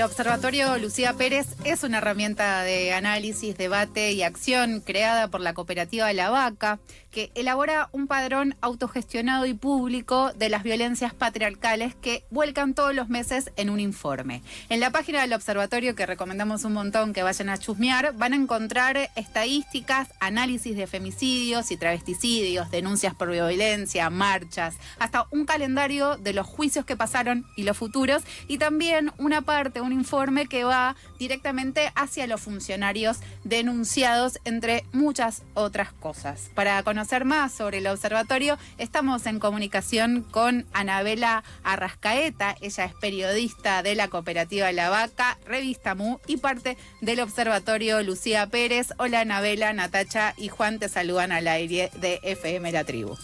El Observatorio Lucía Pérez es una herramienta de análisis, debate y acción creada por la cooperativa La Vaca, que elabora un padrón autogestionado y público de las violencias patriarcales que vuelcan todos los meses en un informe. En la página del observatorio, que recomendamos un montón que vayan a chusmear, van a encontrar estadísticas, análisis de femicidios y travesticidios, denuncias por violencia, marchas, hasta un calendario de los juicios que pasaron y los futuros, y también una parte, un informe que va directamente hacia los funcionarios denunciados, entre muchas otras cosas. Para conocer más sobre el observatorio, estamos en comunicación con Anabela Arrascaeta. Ella es periodista de la cooperativa La Vaca, Revista Mu y parte del observatorio Lucía Pérez. Hola Anabela, Natacha y Juan te saludan al aire de FM La Tribu.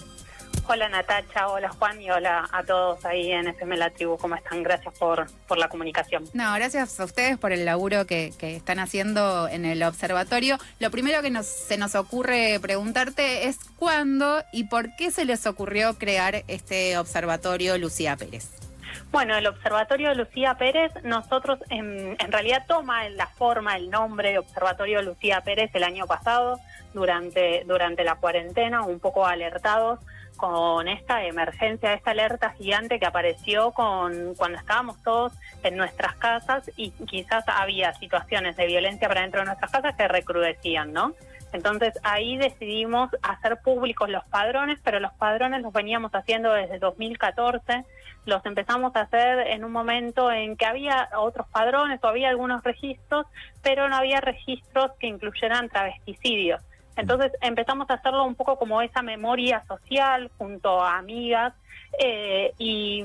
Hola Natacha, hola Juan y hola a todos ahí en FM La Tribu. ¿Cómo están? Gracias por, por la comunicación. No, gracias a ustedes por el laburo que, que están haciendo en el observatorio. Lo primero que nos, se nos ocurre preguntarte es cuándo y por qué se les ocurrió crear este observatorio Lucía Pérez. Bueno, el Observatorio Lucía Pérez, nosotros en, en, realidad toma la forma, el nombre de Observatorio Lucía Pérez el año pasado, durante, durante la cuarentena, un poco alertados con esta emergencia, esta alerta gigante que apareció con cuando estábamos todos en nuestras casas y quizás había situaciones de violencia para dentro de nuestras casas que recrudecían, ¿no? Entonces ahí decidimos hacer públicos los padrones, pero los padrones los veníamos haciendo desde 2014, los empezamos a hacer en un momento en que había otros padrones o había algunos registros, pero no había registros que incluyeran travesticidios. Entonces empezamos a hacerlo un poco como esa memoria social junto a amigas eh, y,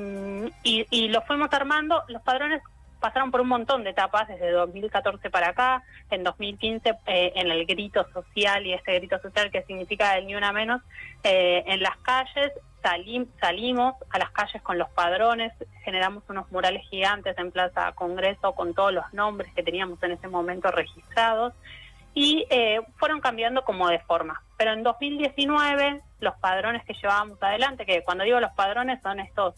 y, y, lo fuimos armando. Los padrones pasaron por un montón de etapas desde 2014 para acá, en 2015 eh, en el grito social y este grito social que significa el ni una menos, eh, en las calles salim, salimos a las calles con los padrones, generamos unos murales gigantes en Plaza Congreso con todos los nombres que teníamos en ese momento registrados y eh, fueron cambiando como de forma. Pero en 2019 los padrones que llevábamos adelante, que cuando digo los padrones son estos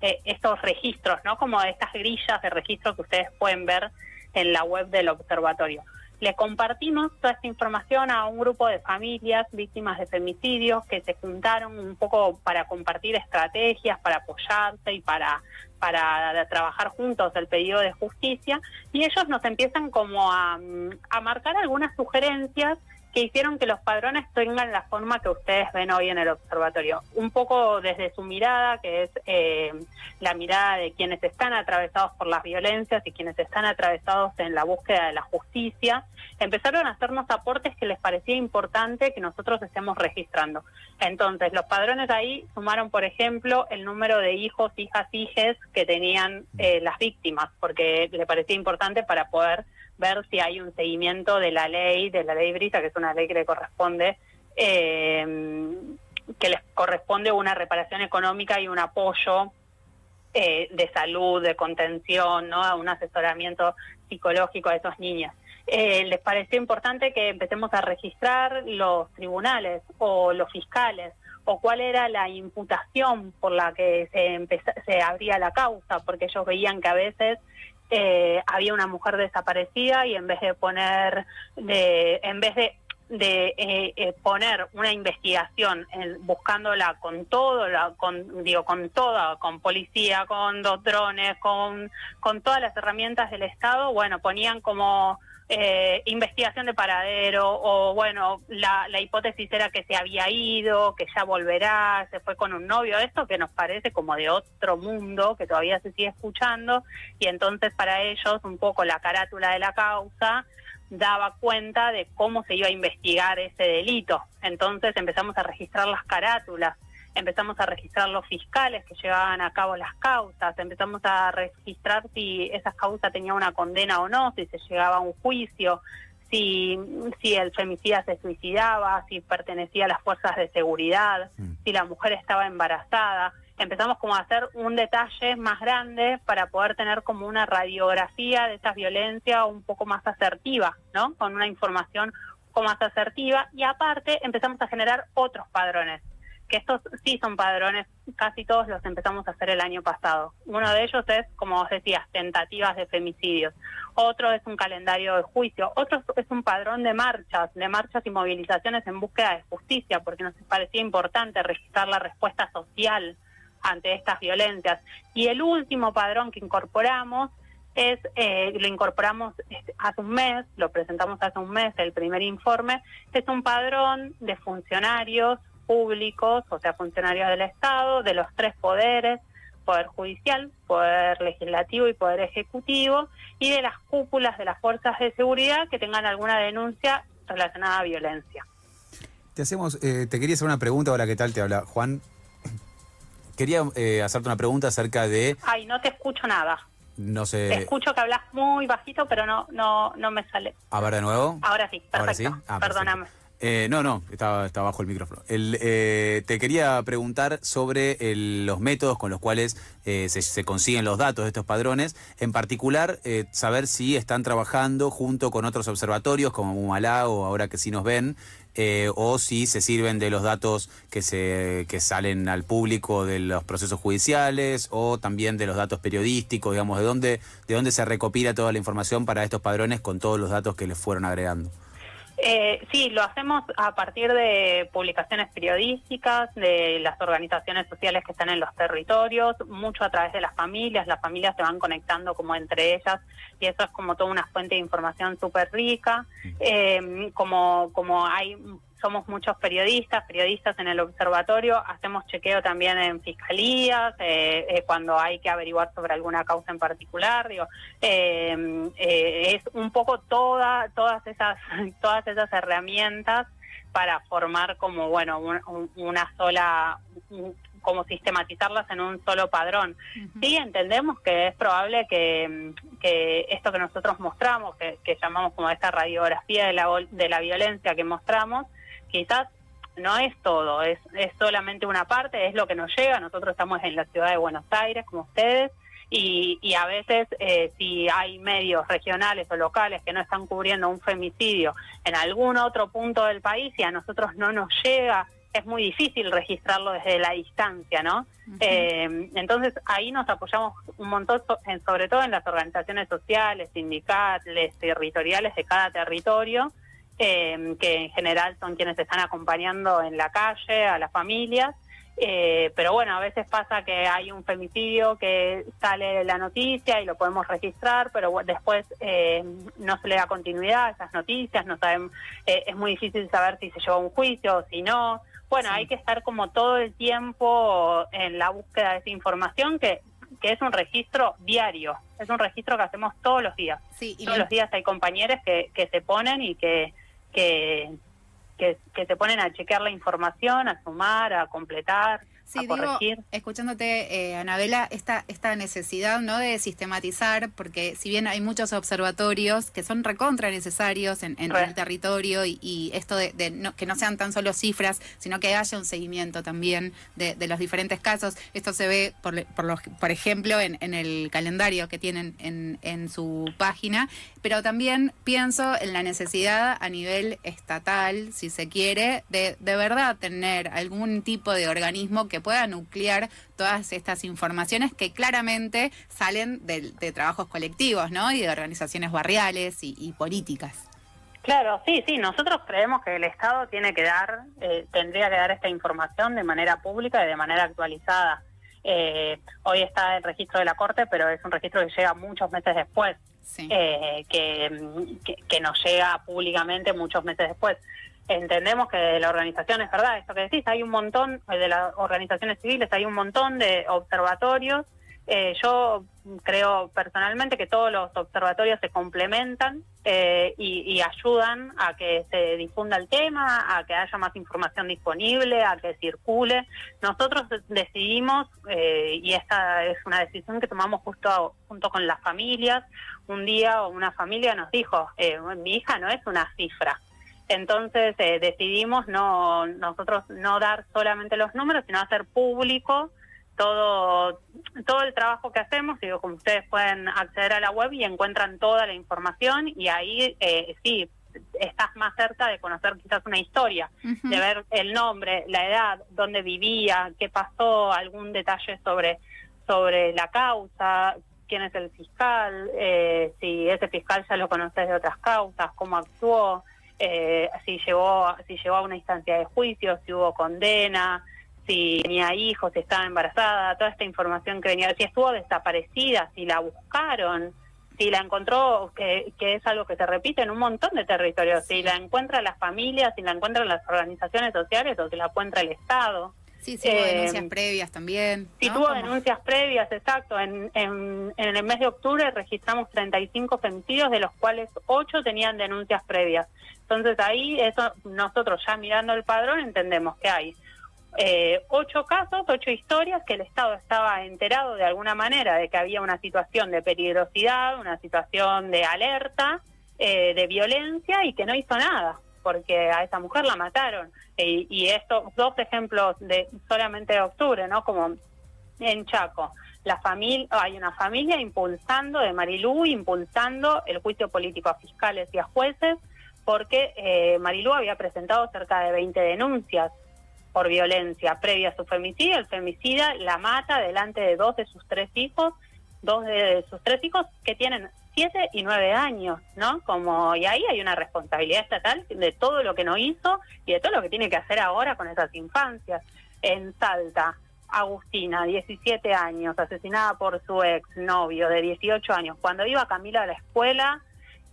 eh, estos registros, ¿no? Como estas grillas de registro que ustedes pueden ver en la web del observatorio. Le compartimos toda esta información a un grupo de familias víctimas de femicidios que se juntaron un poco para compartir estrategias, para apoyarse y para, para trabajar juntos el pedido de justicia. Y ellos nos empiezan como a, a marcar algunas sugerencias que hicieron que los padrones tengan la forma que ustedes ven hoy en el observatorio. Un poco desde su mirada, que es eh, la mirada de quienes están atravesados por las violencias y quienes están atravesados en la búsqueda de la justicia, empezaron a hacernos aportes que les parecía importante que nosotros estemos registrando. Entonces, los padrones ahí sumaron, por ejemplo, el número de hijos, hijas, hijes que tenían eh, las víctimas, porque le parecía importante para poder ver si hay un seguimiento de la ley, de la ley Brisa, que es una ley que le corresponde, eh, que les corresponde una reparación económica y un apoyo eh, de salud, de contención, ¿no? un asesoramiento psicológico a esos niños. Eh, les pareció importante que empecemos a registrar los tribunales o los fiscales o cuál era la imputación por la que se, se abría la causa, porque ellos veían que a veces eh, había una mujer desaparecida y en vez de poner, de, en vez de de eh, eh, poner una investigación en, buscándola con todo, la, con, digo, con toda, con policía, con dos drones, con, con todas las herramientas del Estado, bueno, ponían como eh, investigación de paradero o bueno, la, la hipótesis era que se había ido, que ya volverá, se fue con un novio, esto que nos parece como de otro mundo, que todavía se sigue escuchando y entonces para ellos un poco la carátula de la causa daba cuenta de cómo se iba a investigar ese delito. Entonces empezamos a registrar las carátulas empezamos a registrar los fiscales que llevaban a cabo las causas, empezamos a registrar si esas causas tenían una condena o no, si se llegaba a un juicio, si, si el femicida se suicidaba, si pertenecía a las fuerzas de seguridad, mm. si la mujer estaba embarazada. Empezamos como a hacer un detalle más grande para poder tener como una radiografía de estas violencias un poco más asertiva, ¿no? Con una información un poco más asertiva y aparte empezamos a generar otros padrones que estos sí son padrones, casi todos los empezamos a hacer el año pasado. Uno de ellos es, como vos decías, tentativas de femicidios. Otro es un calendario de juicio. Otro es un padrón de marchas, de marchas y movilizaciones en búsqueda de justicia, porque nos parecía importante registrar la respuesta social ante estas violencias. Y el último padrón que incorporamos es, eh, lo incorporamos hace un mes, lo presentamos hace un mes, el primer informe, es un padrón de funcionarios públicos, o sea, funcionarios del Estado, de los tres poderes, poder judicial, poder legislativo y poder ejecutivo, y de las cúpulas de las fuerzas de seguridad que tengan alguna denuncia relacionada a violencia. Te hacemos, eh, te quería hacer una pregunta, ahora qué tal te habla Juan. Quería eh, hacerte una pregunta acerca de... Ay, no te escucho nada. No sé. Te escucho que hablas muy bajito, pero no, no, no me sale. A ver de nuevo. Ahora sí, perfecto. ¿Ahora sí? Ah, Perdóname. Eh, no, no, estaba, estaba, bajo el micrófono. Eh, te quería preguntar sobre los métodos con los cuales eh, se, consiguen los datos de estos padrones, en particular saber si están trabajando junto con otros observatorios como Mumalá o ahora que sí nos ven, o si se sirven de los datos que, se, que salen al público de los procesos judiciales o también de los datos periodísticos, digamos, de dónde, de dónde se recopila toda la información para estos padrones con todos los datos que les fueron agregando. Eh, sí, lo hacemos a partir de publicaciones periodísticas, de las organizaciones sociales que están en los territorios, mucho a través de las familias, las familias se van conectando como entre ellas y eso es como toda una fuente de información súper rica, eh, como, como hay somos muchos periodistas, periodistas en el observatorio, hacemos chequeo también en fiscalías, eh, eh, cuando hay que averiguar sobre alguna causa en particular, digo, eh, es un poco toda, todas esas, todas esas herramientas para formar como bueno una sola como sistematizarlas en un solo padrón. Sí, entendemos que es probable que, que esto que nosotros mostramos, que, que, llamamos como esta radiografía de la, de la violencia que mostramos, quizás no es todo, es, es solamente una parte, es lo que nos llega. Nosotros estamos en la ciudad de Buenos Aires, como ustedes, y, y a veces eh, si hay medios regionales o locales que no están cubriendo un femicidio en algún otro punto del país y a nosotros no nos llega, es muy difícil registrarlo desde la distancia, ¿no? eh, entonces ahí nos apoyamos un montón, en, sobre todo en las organizaciones sociales, sindicales, territoriales de cada territorio eh, que en general son quienes están acompañando en la calle a las familias. Eh, pero bueno, a veces pasa que hay un femicidio que sale la noticia y lo podemos registrar, pero después eh, no se le da continuidad a esas noticias, no sabemos, eh, es muy difícil saber si se lleva un juicio o si no. Bueno, hay que estar como todo el tiempo en la búsqueda de esa información que que es un registro diario, es un registro que hacemos todos los días. Sí, todos los días hay compañeros que, que se ponen y que que, que, que se ponen a chequear la información, a sumar, a completar. Sí, digo, escuchándote, eh, Anabela, esta, esta necesidad ¿no? de sistematizar, porque si bien hay muchos observatorios que son recontra necesarios en, el territorio y, esto de, que no sean tan solo cifras, sino que haya un seguimiento también de, los diferentes casos. Esto se ve, por, por, por ejemplo, en, en, el calendario que tienen en, en su página, pero también pienso en la necesidad a nivel estatal, si se quiere, de de verdad tener algún tipo de organismo que pueda nuclear todas estas informaciones que claramente salen de, trabajos colectivos, ¿no? Y de organizaciones barriales y, políticas. Claro, sí, sí, nosotros creemos que el Estado tiene que dar, eh, tendría que dar esta información de manera pública y de manera actualizada. Eh, hoy está el registro de la Corte, pero es un registro que llega muchos meses después, eh, que, que, nos llega públicamente muchos meses después entendemos que la organización es verdad, esto que decís, hay un montón, de las organizaciones civiles, hay un montón de observatorios. Eh, yo creo personalmente que todos los observatorios se complementan eh, y, ayudan a que se difunda el tema, a que haya más información disponible, a que circule. Nosotros decidimos, eh, y esta es una decisión que tomamos justo junto con las familias, un día una familia nos dijo, mi hija no es una cifra, entonces decidimos no nosotros no dar solamente los números, sino hacer público todo, todo el trabajo que hacemos, digo, como ustedes pueden acceder a la web y encuentran toda la información y ahí eh, sí, estás más cerca de conocer quizás una historia, de ver el nombre, la edad, dónde vivía, qué pasó, algún detalle sobre, sobre la causa, quién es el fiscal, eh, si ese fiscal ya lo conoces de otras causas, cómo actuó, eh, si llegó, si llegó a una instancia de juicio, si hubo condena, si tenía hijos, si estaba embarazada, toda esta información que venía, si estuvo desaparecida, si la buscaron, si la encontró, que, que es algo que se repite en un montón de territorios, si la encuentra la familia, si la encuentran las organizaciones sociales o si la encuentra el Estado. Sí, sí, hubo denuncias eh, previas también. Sí, tuvo denuncias previas, exacto. En, en, en, el mes de octubre registramos 35 femicidios, de los cuales 8 tenían denuncias previas. Entonces ahí eso nosotros ya mirando el padrón entendemos que hay eh, ocho casos, ocho historias que el Estado estaba enterado de alguna manera de que había una situación de peligrosidad, una situación de alerta, eh, de violencia y que no hizo nada porque a esa mujer la mataron. E, y estos dos ejemplos de solamente de octubre, ¿no? Como en Chaco, la familia, hay una familia impulsando de Marilú, impulsando el juicio político a fiscales y a jueces, porque eh, Marilú había presentado cerca de 20 denuncias por violencia previa a su femicidio. El femicida la mata delante de dos de sus tres hijos, dos de sus tres hijos que tienen siete y nueve años, ¿no? Como y ahí hay una responsabilidad estatal de todo lo que no hizo y de todo lo que tiene que hacer ahora con esas infancias. En Salta, Agustina, 17 años, asesinada por su ex novio de 18 años. Cuando iba Camila a la escuela,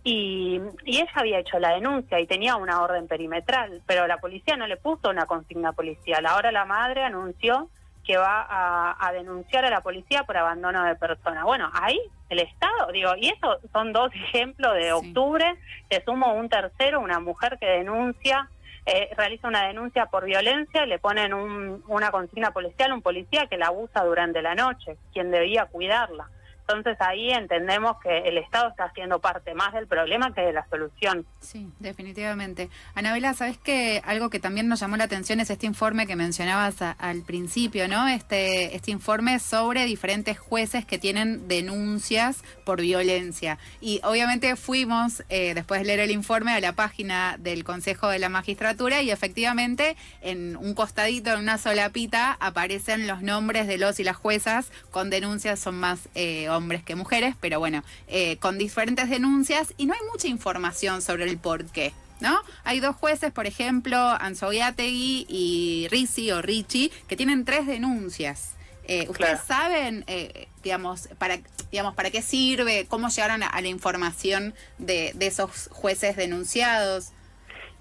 y, ella había hecho la denuncia y tenía una orden perimetral, pero la policía no le puso una consigna policial. Ahora la madre anunció que va a, denunciar a la policía por abandono de persona. Bueno, ahí el Estado, digo, y eso son dos ejemplos de octubre, te sumo un tercero, una mujer que denuncia, eh, realiza una denuncia por violencia, le ponen una consigna policial, un policía que la abusa durante la noche, quien debía cuidarla. Entonces ahí entendemos que el Estado está haciendo parte más del problema que de la solución. Sí, definitivamente. Anabela, ¿sabes que algo que también nos llamó la atención es este informe que mencionabas al principio, ¿no? Este, este informe sobre diferentes jueces que tienen denuncias por violencia. Y obviamente fuimos, eh, después de leer el informe, a la página del Consejo de la Magistratura y efectivamente en un costadito, en una solapita, aparecen los nombres de los y las juezas con denuncias, son más... Eh, hombres que mujeres, pero bueno, eh, con diferentes denuncias y no hay mucha información sobre el por qué. ¿No? Hay dos jueces, por ejemplo, Anzoguiategui y Risi o Richie, que tienen tres denuncias. Eh, ¿Ustedes saben, eh, digamos, para, digamos, para qué sirve, cómo llegaron a, la información de, de, esos jueces denunciados?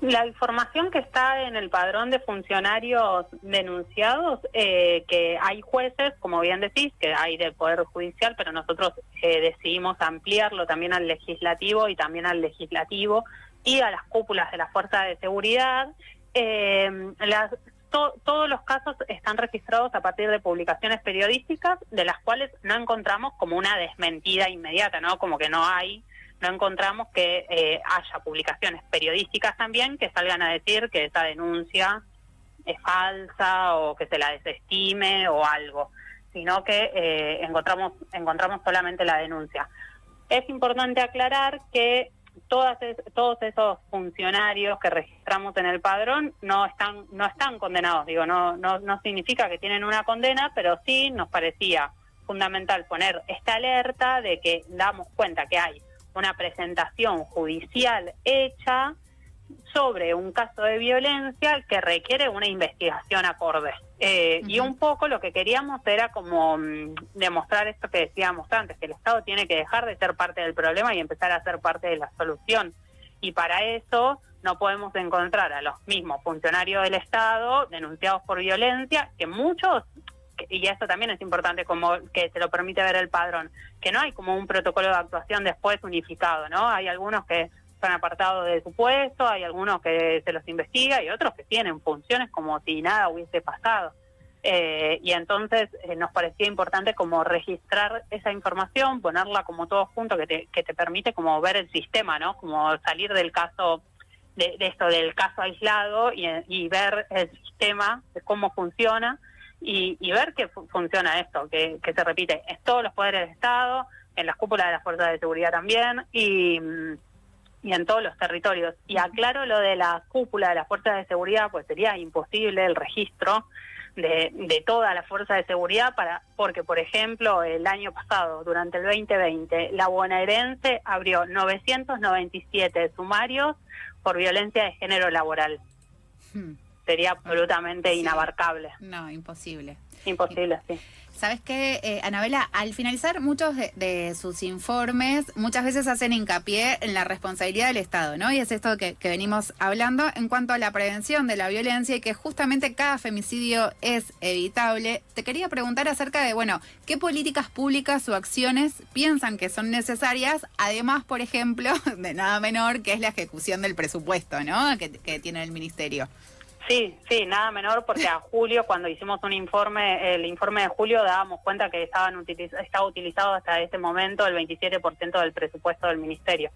La información que está en el padrón de funcionarios denunciados, eh, que hay jueces, como bien decís, que hay del Poder Judicial, pero nosotros eh, decidimos ampliarlo también al legislativo y también al legislativo y a las cúpulas de la Fuerza de Seguridad. Eh, las, todos los casos están registrados a partir de publicaciones periodísticas, de las cuales no encontramos como una desmentida inmediata, ¿no? Como que no hay no encontramos que eh, haya publicaciones periodísticas también que salgan a decir que esa denuncia es falsa o que se la desestime o algo, sino que eh, encontramos encontramos solamente la denuncia. Es importante aclarar que todas todos esos funcionarios que registramos en el padrón no están no están condenados, digo, no no no significa que tienen una condena, pero sí nos parecía fundamental poner esta alerta de que damos cuenta que hay una presentación judicial hecha sobre un caso de violencia que requiere una investigación acorde. Eh, y un poco lo que queríamos era como mm, demostrar esto que decíamos antes, que el Estado tiene que dejar de ser parte del problema y empezar a ser parte de la solución. Y para eso no podemos encontrar a los mismos funcionarios del Estado denunciados por violencia, que muchos y eso también es importante como que se lo permite ver el padrón, que no hay como un protocolo de actuación después unificado, ¿no? Hay algunos que son apartados de su puesto, hay algunos que se los investiga y otros que tienen funciones como si nada hubiese pasado. Eh, y entonces eh, nos parecía importante como registrar esa información, ponerla como todo junto, que te, que te permite como ver el sistema, ¿no? Como salir del caso, de, esto, del caso aislado y, ver el sistema, de cómo funciona y, ver que funciona esto, que, que se repite en todos los poderes del Estado, en las cúpulas de las fuerzas de seguridad también y, y en todos los territorios. Y aclaro lo de la cúpula de las fuerzas de seguridad, pues sería imposible el registro de, de toda la fuerza de seguridad, para porque, por ejemplo, el año pasado, durante el 2020, la bonaerense abrió 997 sumarios por violencia de género laboral. Hmm. Sería absolutamente inabarcable. No, imposible. Imposible, sí. Sabes qué, eh, Anabela, al finalizar muchos de, sus informes, muchas veces hacen hincapié en la responsabilidad del Estado, ¿no? Y es esto que, venimos hablando en cuanto a la prevención de la violencia y que justamente cada femicidio es evitable. Te quería preguntar acerca de, bueno, qué políticas públicas o acciones piensan que son necesarias, además, por ejemplo, de nada menor, que es la ejecución del presupuesto, ¿no? que tiene el Ministerio. Sí, sí, nada menor porque a julio cuando hicimos un informe, el informe de julio dábamos cuenta que estaban estaba utilizado hasta este momento el 27% del presupuesto del ministerio.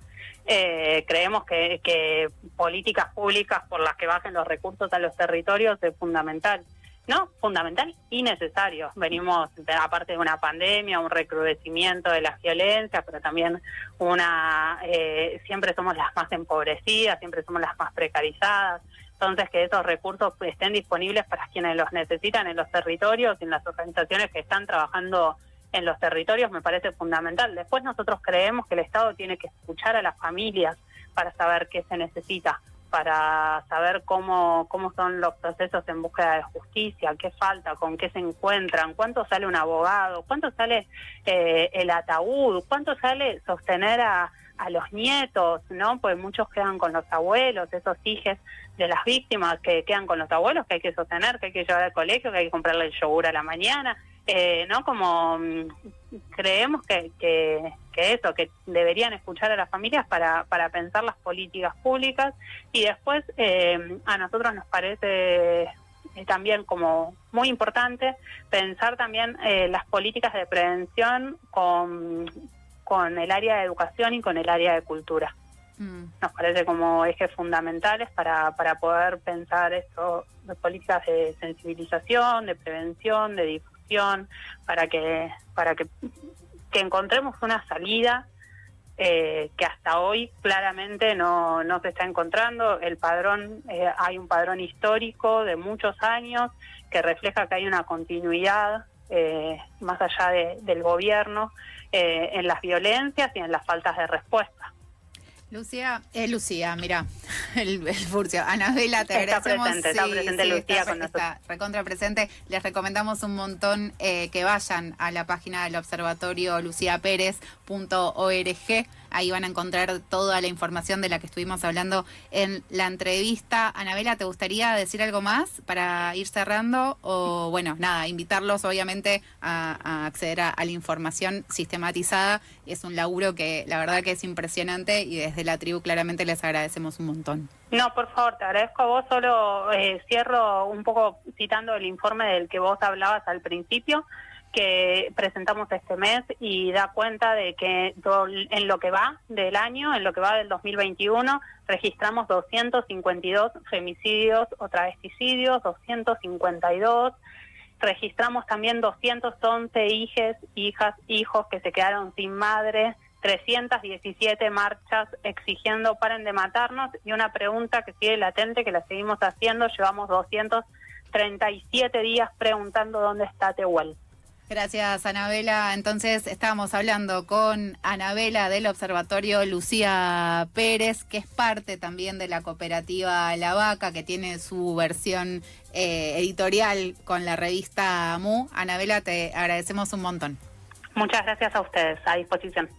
Eh, creemos que, que políticas públicas por las que bajen los recursos a los territorios es fundamental. No, fundamental y necesario. Venimos, aparte de una pandemia, un recrudecimiento de las violencias, pero también una, eh, siempre somos las más empobrecidas, siempre somos las más precarizadas. Entonces, que esos recursos estén disponibles para quienes los necesitan en los territorios y en las organizaciones que están trabajando en los territorios me parece fundamental. Después nosotros creemos que el Estado tiene que escuchar a las familias para saber qué se necesita, para saber cómo, cómo son los procesos en búsqueda de justicia, qué falta, con qué se encuentran, cuánto sale un abogado, cuánto sale eh, el ataúd, cuánto sale sostener a, a los nietos, ¿no? Pues muchos quedan con los abuelos, esos hijos de las víctimas que quedan con los abuelos, que hay que sostener, que hay que llevar al colegio, que hay que comprarle el yogur a la mañana, eh, ¿no? Como mm, creemos que, eso, que deberían escuchar a las familias para, para pensar las políticas públicas y después eh, a nosotros nos parece eh, también como muy importante pensar también las políticas de prevención con con el área de educación y con el área de cultura. Mm. Nos parece como ejes fundamentales para, para poder pensar esto, de políticas de sensibilización, de prevención, de difusión, para que, para que, que encontremos una salida eh, que hasta hoy claramente no, no se está encontrando. El padrón, eh, hay un padrón histórico de muchos años que refleja que hay una continuidad eh, más allá del gobierno eh, en las violencias y en las faltas de respuesta. Lucía, eh, Lucía, mira, el, el furcio. Anabela, te está Presente, está presente Lucía con nosotros. Está recontra presente. Les recomendamos un montón eh, que vayan a la página del observatorio luciapérez.org Ahí van a encontrar toda la información de la que estuvimos hablando en la entrevista. Anabela, ¿te gustaría decir algo más para ir cerrando? O bueno, nada, invitarlos obviamente a, acceder a, la información sistematizada. Es un laburo que la verdad que es impresionante y desde la tribu claramente les agradecemos un montón. No, por favor, te agradezco a vos. Solo eh, cierro un poco citando el informe del que vos hablabas al principio que presentamos este mes y da cuenta de que en lo que va del año, en lo que va del 2021, registramos 252 femicidios o travesticidios, 252. Registramos también 211 hijes, hijas, hijos que se quedaron sin madre, 317 marchas exigiendo paren de matarnos y una pregunta que sigue latente que la seguimos haciendo, llevamos 237 días preguntando dónde está Tehuel. Gracias, Anabela. Entonces, estábamos hablando con Anabela del Observatorio Lucía Pérez, que es parte también de la cooperativa La Vaca, que tiene su versión eh, editorial con la revista MU. Anabela, te agradecemos un montón. Muchas gracias a ustedes. A disposición.